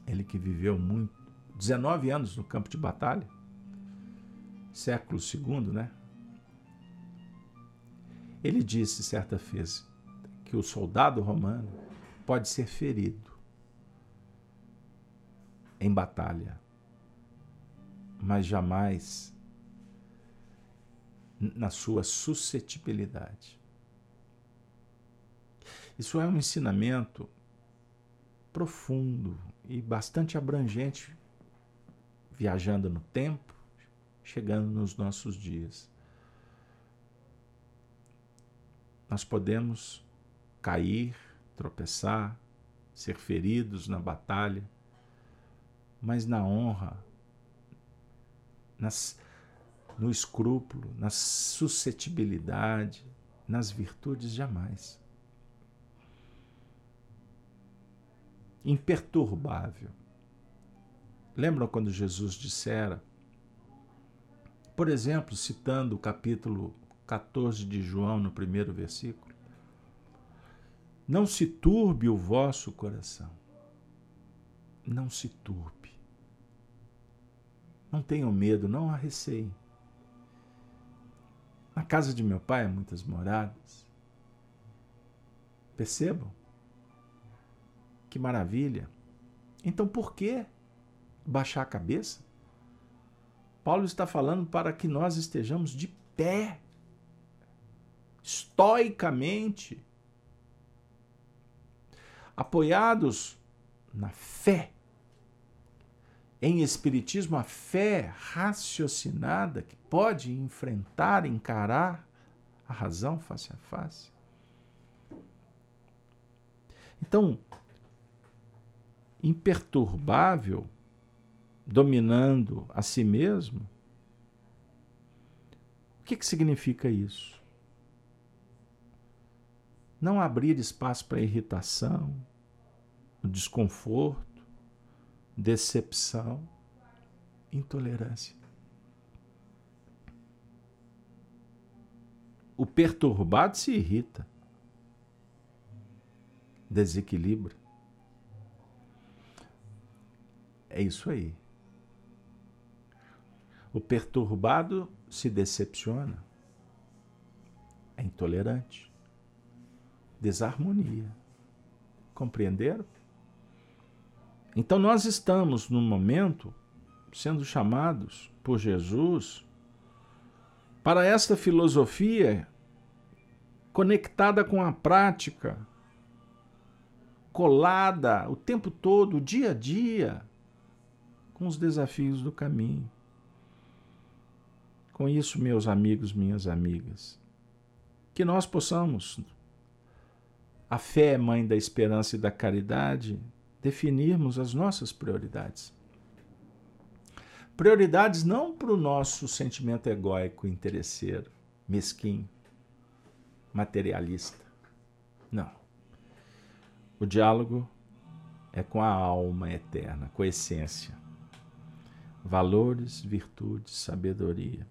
ele que viveu muito, 19 anos no campo de batalha, século II, né? Ele disse certa vez que o soldado romano pode ser ferido em batalha, mas jamais na sua suscetibilidade. Isso é um ensinamento profundo e bastante abrangente, viajando no tempo, chegando nos nossos dias. Nós podemos cair, tropeçar, ser feridos na batalha, mas na honra, nas, no escrúpulo, na suscetibilidade, nas virtudes, jamais. Imperturbável. Lembram quando Jesus dissera, por exemplo, citando o capítulo 14 de João, no primeiro versículo, não se turbe o vosso coração. Não se turbe. Não tenham medo, não há receio. Na casa de meu pai há muitas moradas. Percebam? Que maravilha. Então por que baixar a cabeça? Paulo está falando para que nós estejamos de pé, estoicamente, apoiados na fé. Em Espiritismo, a fé raciocinada que pode enfrentar, encarar a razão face a face. Então, imperturbável, dominando a si mesmo, o que, que significa isso? Não abrir espaço para irritação, desconforto, decepção, intolerância. O perturbado se irrita, desequilibra. É isso aí. O perturbado se decepciona, é intolerante desarmonia. Compreenderam? Então nós estamos no momento sendo chamados por Jesus para esta filosofia conectada com a prática, colada o tempo todo, dia a dia, com os desafios do caminho. Com isso, meus amigos, minhas amigas, que nós possamos a fé é mãe da esperança e da caridade, definirmos as nossas prioridades. Prioridades não para o nosso sentimento egóico, interesseiro, mesquinho, materialista. Não. O diálogo é com a alma eterna, com a essência. Valores, virtudes, sabedoria.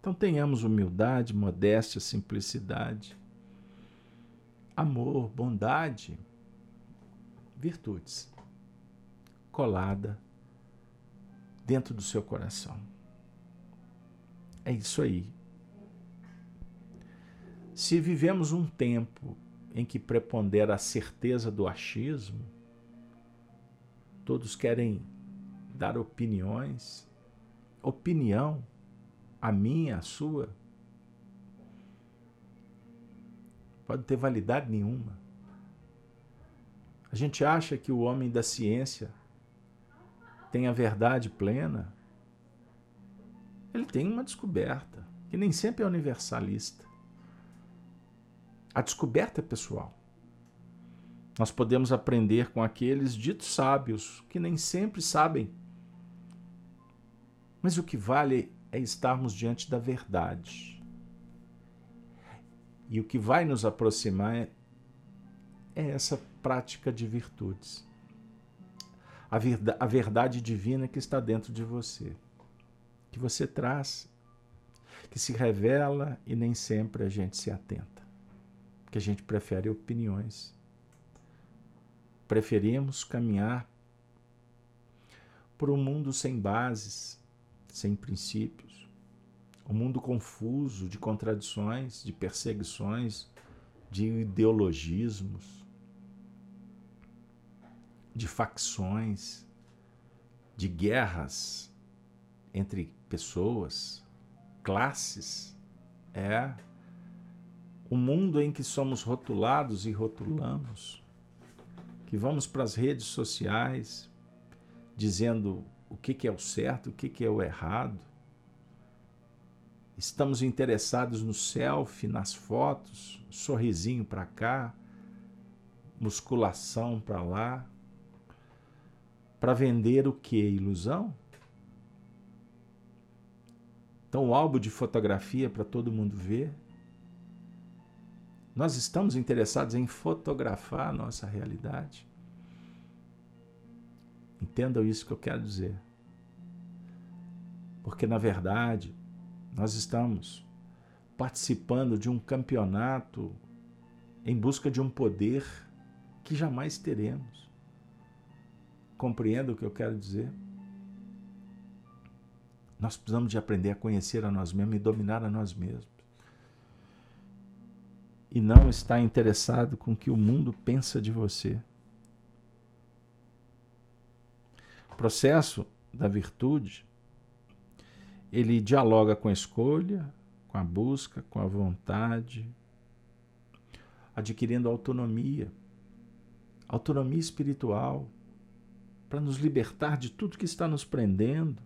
Então tenhamos humildade, modéstia, simplicidade amor, bondade, virtudes colada dentro do seu coração. É isso aí. Se vivemos um tempo em que prepondera a certeza do achismo, todos querem dar opiniões, opinião, a minha, a sua, pode ter validade nenhuma. A gente acha que o homem da ciência tem a verdade plena. Ele tem uma descoberta, que nem sempre é universalista. A descoberta é pessoal. Nós podemos aprender com aqueles ditos sábios que nem sempre sabem. Mas o que vale é estarmos diante da verdade. E o que vai nos aproximar é, é essa prática de virtudes. A, verdade, a verdade divina que está dentro de você, que você traz, que se revela e nem sempre a gente se atenta, que a gente prefere opiniões. Preferimos caminhar por um mundo sem bases, sem princípios, um mundo confuso de contradições, de perseguições, de ideologismos de facções, de guerras entre pessoas, classes. É o mundo em que somos rotulados e rotulamos, que vamos para as redes sociais dizendo o que, é o certo, o que é o errado. Estamos interessados no selfie, nas fotos, sorrisinho para cá, musculação para lá para vender o que? Ilusão? Então, o álbum de fotografia para todo mundo ver. Nós estamos interessados em fotografar a nossa realidade. Entendam isso que eu quero dizer. Porque, na verdade, nós estamos participando de um campeonato em busca de um poder que jamais teremos. Compreenda o que eu quero dizer? Nós precisamos de aprender a conhecer a nós mesmos e dominar a nós mesmos. E não estar interessado com o que o mundo pensa de você. O processo da virtude, ele dialoga com a escolha, com a busca, com a vontade, adquirindo autonomia, autonomia espiritual, para nos libertar de tudo que está nos prendendo.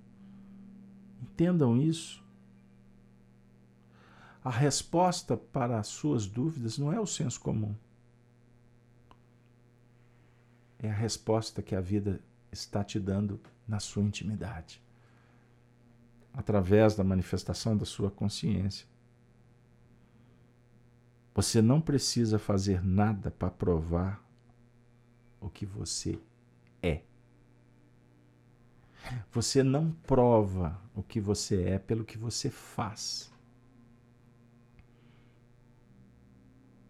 Entendam isso. A resposta para as suas dúvidas não é o senso comum. É a resposta que a vida está te dando na sua intimidade, através da manifestação da sua consciência. Você não precisa fazer nada para provar o que você é. Você não prova o que você é pelo que você faz.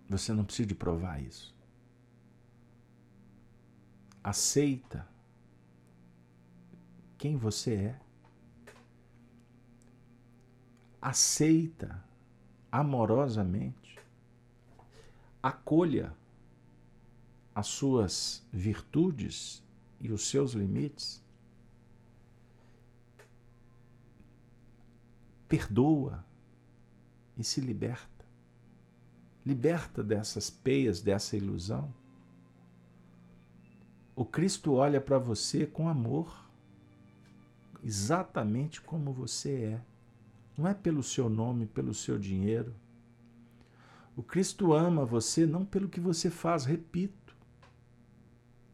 Você não precisa de provar isso. Aceita quem você é. Aceita amorosamente. Acolha as suas virtudes e os seus limites perdoa e se liberta. Liberta dessas peias, dessa ilusão. O Cristo olha para você com amor, exatamente como você é. Não é pelo seu nome, pelo seu dinheiro. O Cristo ama você não pelo que você faz, repito.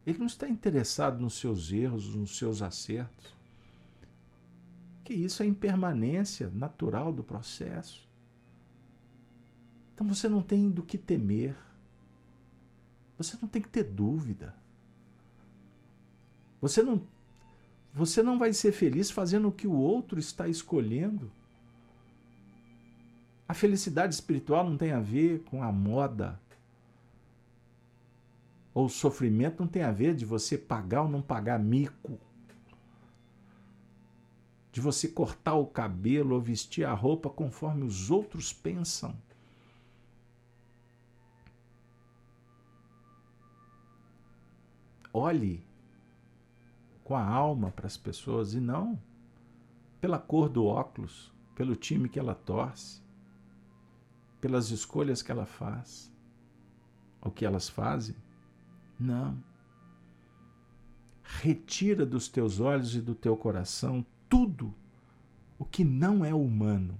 Ele não está interessado nos seus erros, nos seus acertos que isso é impermanência natural do processo. Então você não tem do que temer. Você não tem que ter dúvida. Você não você não vai ser feliz fazendo o que o outro está escolhendo. A felicidade espiritual não tem a ver com a moda. Ou o sofrimento não tem a ver de você pagar ou não pagar mico de você cortar o cabelo ou vestir a roupa conforme os outros pensam. Olhe com a alma para as pessoas e não pela cor do óculos, pelo time que ela torce, pelas escolhas que ela faz, o que elas fazem. Não. Retira dos teus olhos e do teu coração tudo o que não é humano.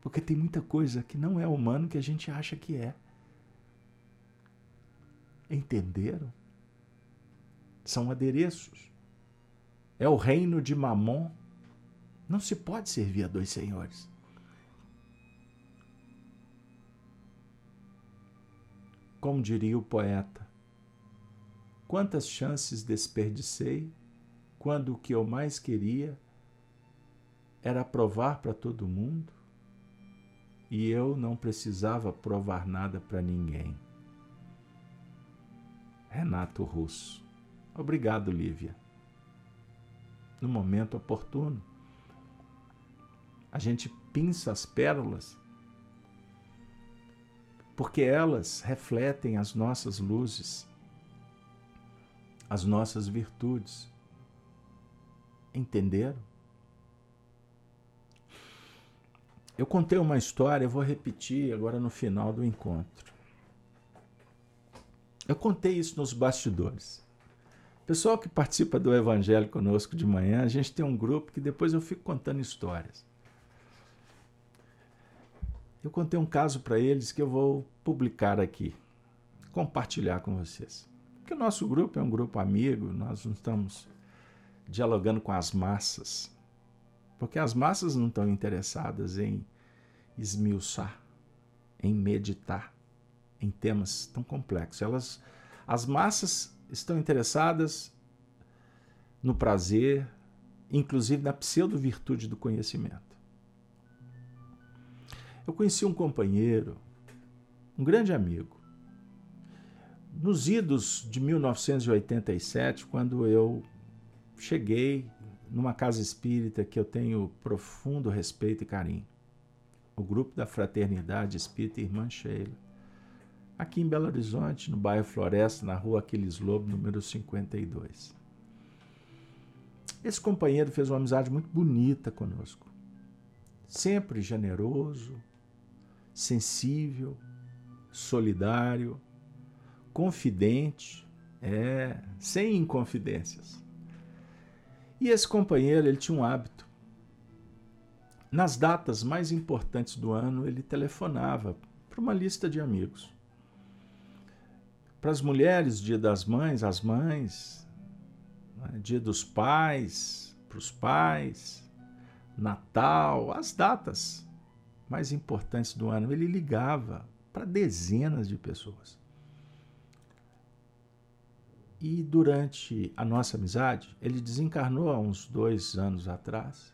Porque tem muita coisa que não é humano que a gente acha que é. Entenderam? São adereços. É o reino de Mamon. Não se pode servir a dois senhores. Como diria o poeta, quantas chances desperdicei quando o que eu mais queria era provar para todo mundo e eu não precisava provar nada para ninguém. Renato Russo. Obrigado, Lívia. No momento oportuno, a gente pinça as pérolas porque elas refletem as nossas luzes, as nossas virtudes. Entenderam? Eu contei uma história, eu vou repetir agora no final do encontro. Eu contei isso nos bastidores. Pessoal que participa do Evangelho conosco de manhã, a gente tem um grupo que depois eu fico contando histórias. Eu contei um caso para eles que eu vou publicar aqui, compartilhar com vocês. Porque o nosso grupo é um grupo amigo, nós não estamos dialogando com as massas. Porque as massas não estão interessadas em esmiuçar, em meditar em temas tão complexos. Elas, as massas estão interessadas no prazer, inclusive na pseudo-virtude do conhecimento. Eu conheci um companheiro, um grande amigo, nos idos de 1987, quando eu cheguei numa casa espírita que eu tenho profundo respeito e carinho, o grupo da Fraternidade Espírita Irmã Sheila, aqui em Belo Horizonte, no bairro Floresta, na rua Aquiles Lobo, número 52. Esse companheiro fez uma amizade muito bonita conosco, sempre generoso, sensível, solidário, confidente, é, sem inconfidências. E esse companheiro, ele tinha um hábito. Nas datas mais importantes do ano, ele telefonava para uma lista de amigos. Para as mulheres, dia das mães, as mães, né, dia dos pais, para os pais, Natal, as datas mais importantes do ano. Ele ligava para dezenas de pessoas. E durante a nossa amizade, ele desencarnou há uns dois anos atrás.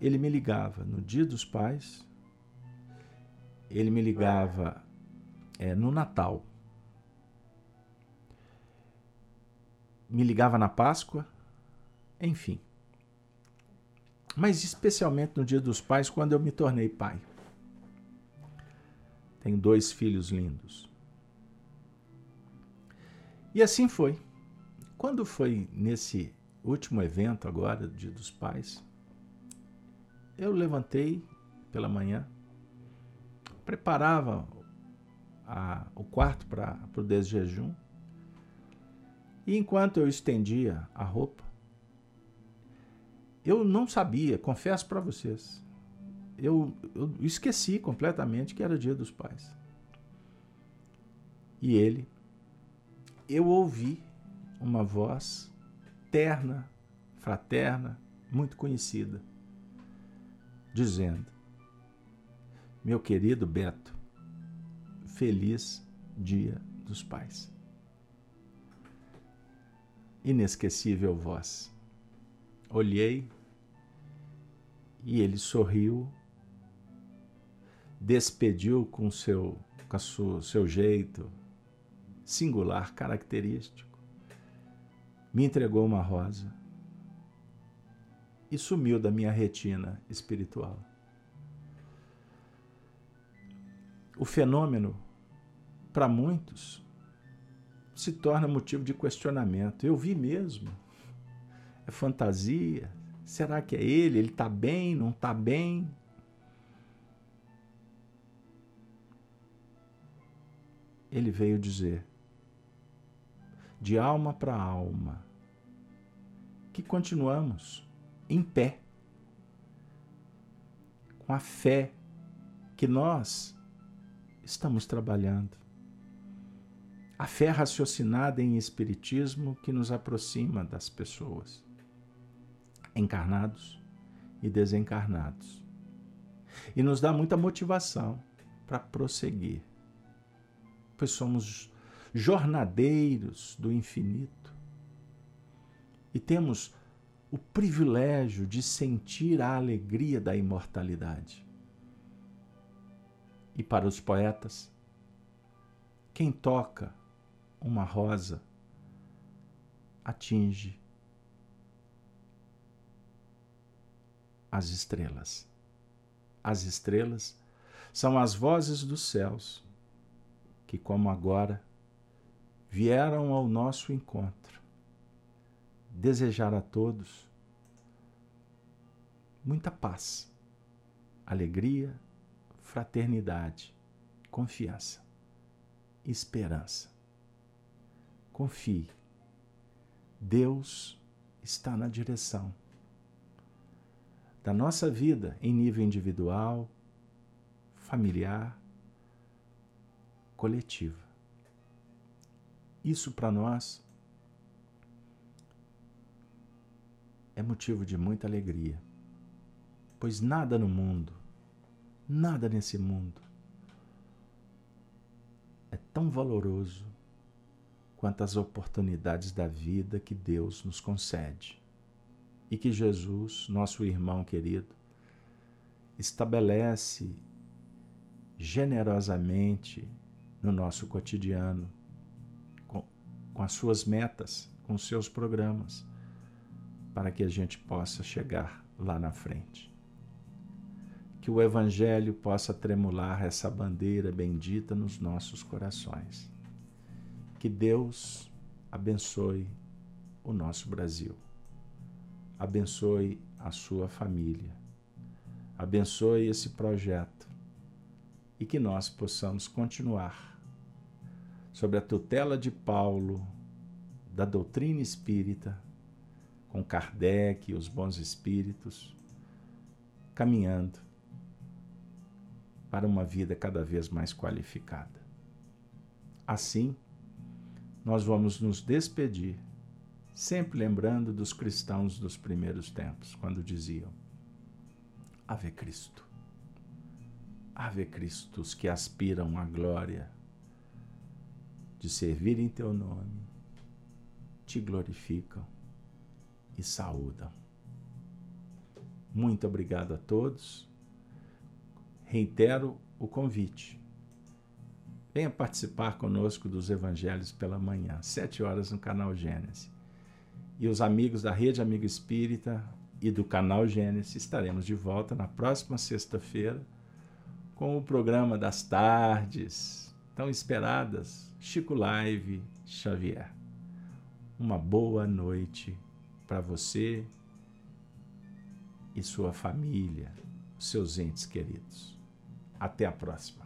Ele me ligava no Dia dos Pais, ele me ligava é, no Natal, me ligava na Páscoa, enfim. Mas especialmente no Dia dos Pais, quando eu me tornei pai. Tenho dois filhos lindos. E assim foi. Quando foi nesse último evento agora, Dia dos Pais, eu levantei pela manhã, preparava a, o quarto para o desjejum, e enquanto eu estendia a roupa, eu não sabia, confesso para vocês, eu, eu esqueci completamente que era Dia dos Pais. E ele eu ouvi uma voz terna, fraterna, muito conhecida, dizendo: Meu querido Beto, feliz Dia dos Pais. Inesquecível voz. Olhei e ele sorriu, despediu com seu, com seu jeito, singular, característico, me entregou uma rosa e sumiu da minha retina espiritual. O fenômeno, para muitos, se torna motivo de questionamento. Eu vi mesmo. É fantasia? Será que é ele? Ele está bem? Não está bem? Ele veio dizer: de alma para alma, que continuamos em pé, com a fé que nós estamos trabalhando. A fé raciocinada em Espiritismo que nos aproxima das pessoas, encarnados e desencarnados, e nos dá muita motivação para prosseguir, pois somos jornadeiros do infinito e temos o privilégio de sentir a alegria da imortalidade. E para os poetas, quem toca uma rosa atinge as estrelas. As estrelas são as vozes dos céus que, como agora, vieram ao nosso encontro. Desejar a todos muita paz, alegria, fraternidade, confiança, esperança. Confie. Deus está na direção da nossa vida em nível individual, familiar, coletivo. Isso para nós é motivo de muita alegria, pois nada no mundo, nada nesse mundo é tão valoroso quantas oportunidades da vida que Deus nos concede e que Jesus, nosso irmão querido, estabelece generosamente no nosso cotidiano, com, com as suas metas, com os seus programas, para que a gente possa chegar lá na frente. Que o Evangelho possa tremular essa bandeira bendita nos nossos corações que Deus abençoe o nosso Brasil, abençoe a sua família, abençoe esse projeto. E que nós possamos continuar sob a tutela de Paulo, da doutrina espírita, com Kardec e os bons espíritos, caminhando para uma vida cada vez mais qualificada. Assim, nós vamos nos despedir, sempre lembrando dos cristãos dos primeiros tempos, quando diziam: Ave Cristo. Ave Cristo, os que aspiram à glória de servir em teu nome, te glorificam e saúdam. Muito obrigado a todos. Reitero o convite Venha participar conosco dos Evangelhos pela manhã, sete horas no canal Gênesis. E os amigos da Rede Amigo Espírita e do canal Gênesis estaremos de volta na próxima sexta-feira com o programa das tardes, tão esperadas, Chico Live Xavier. Uma boa noite para você e sua família, seus entes queridos. Até a próxima.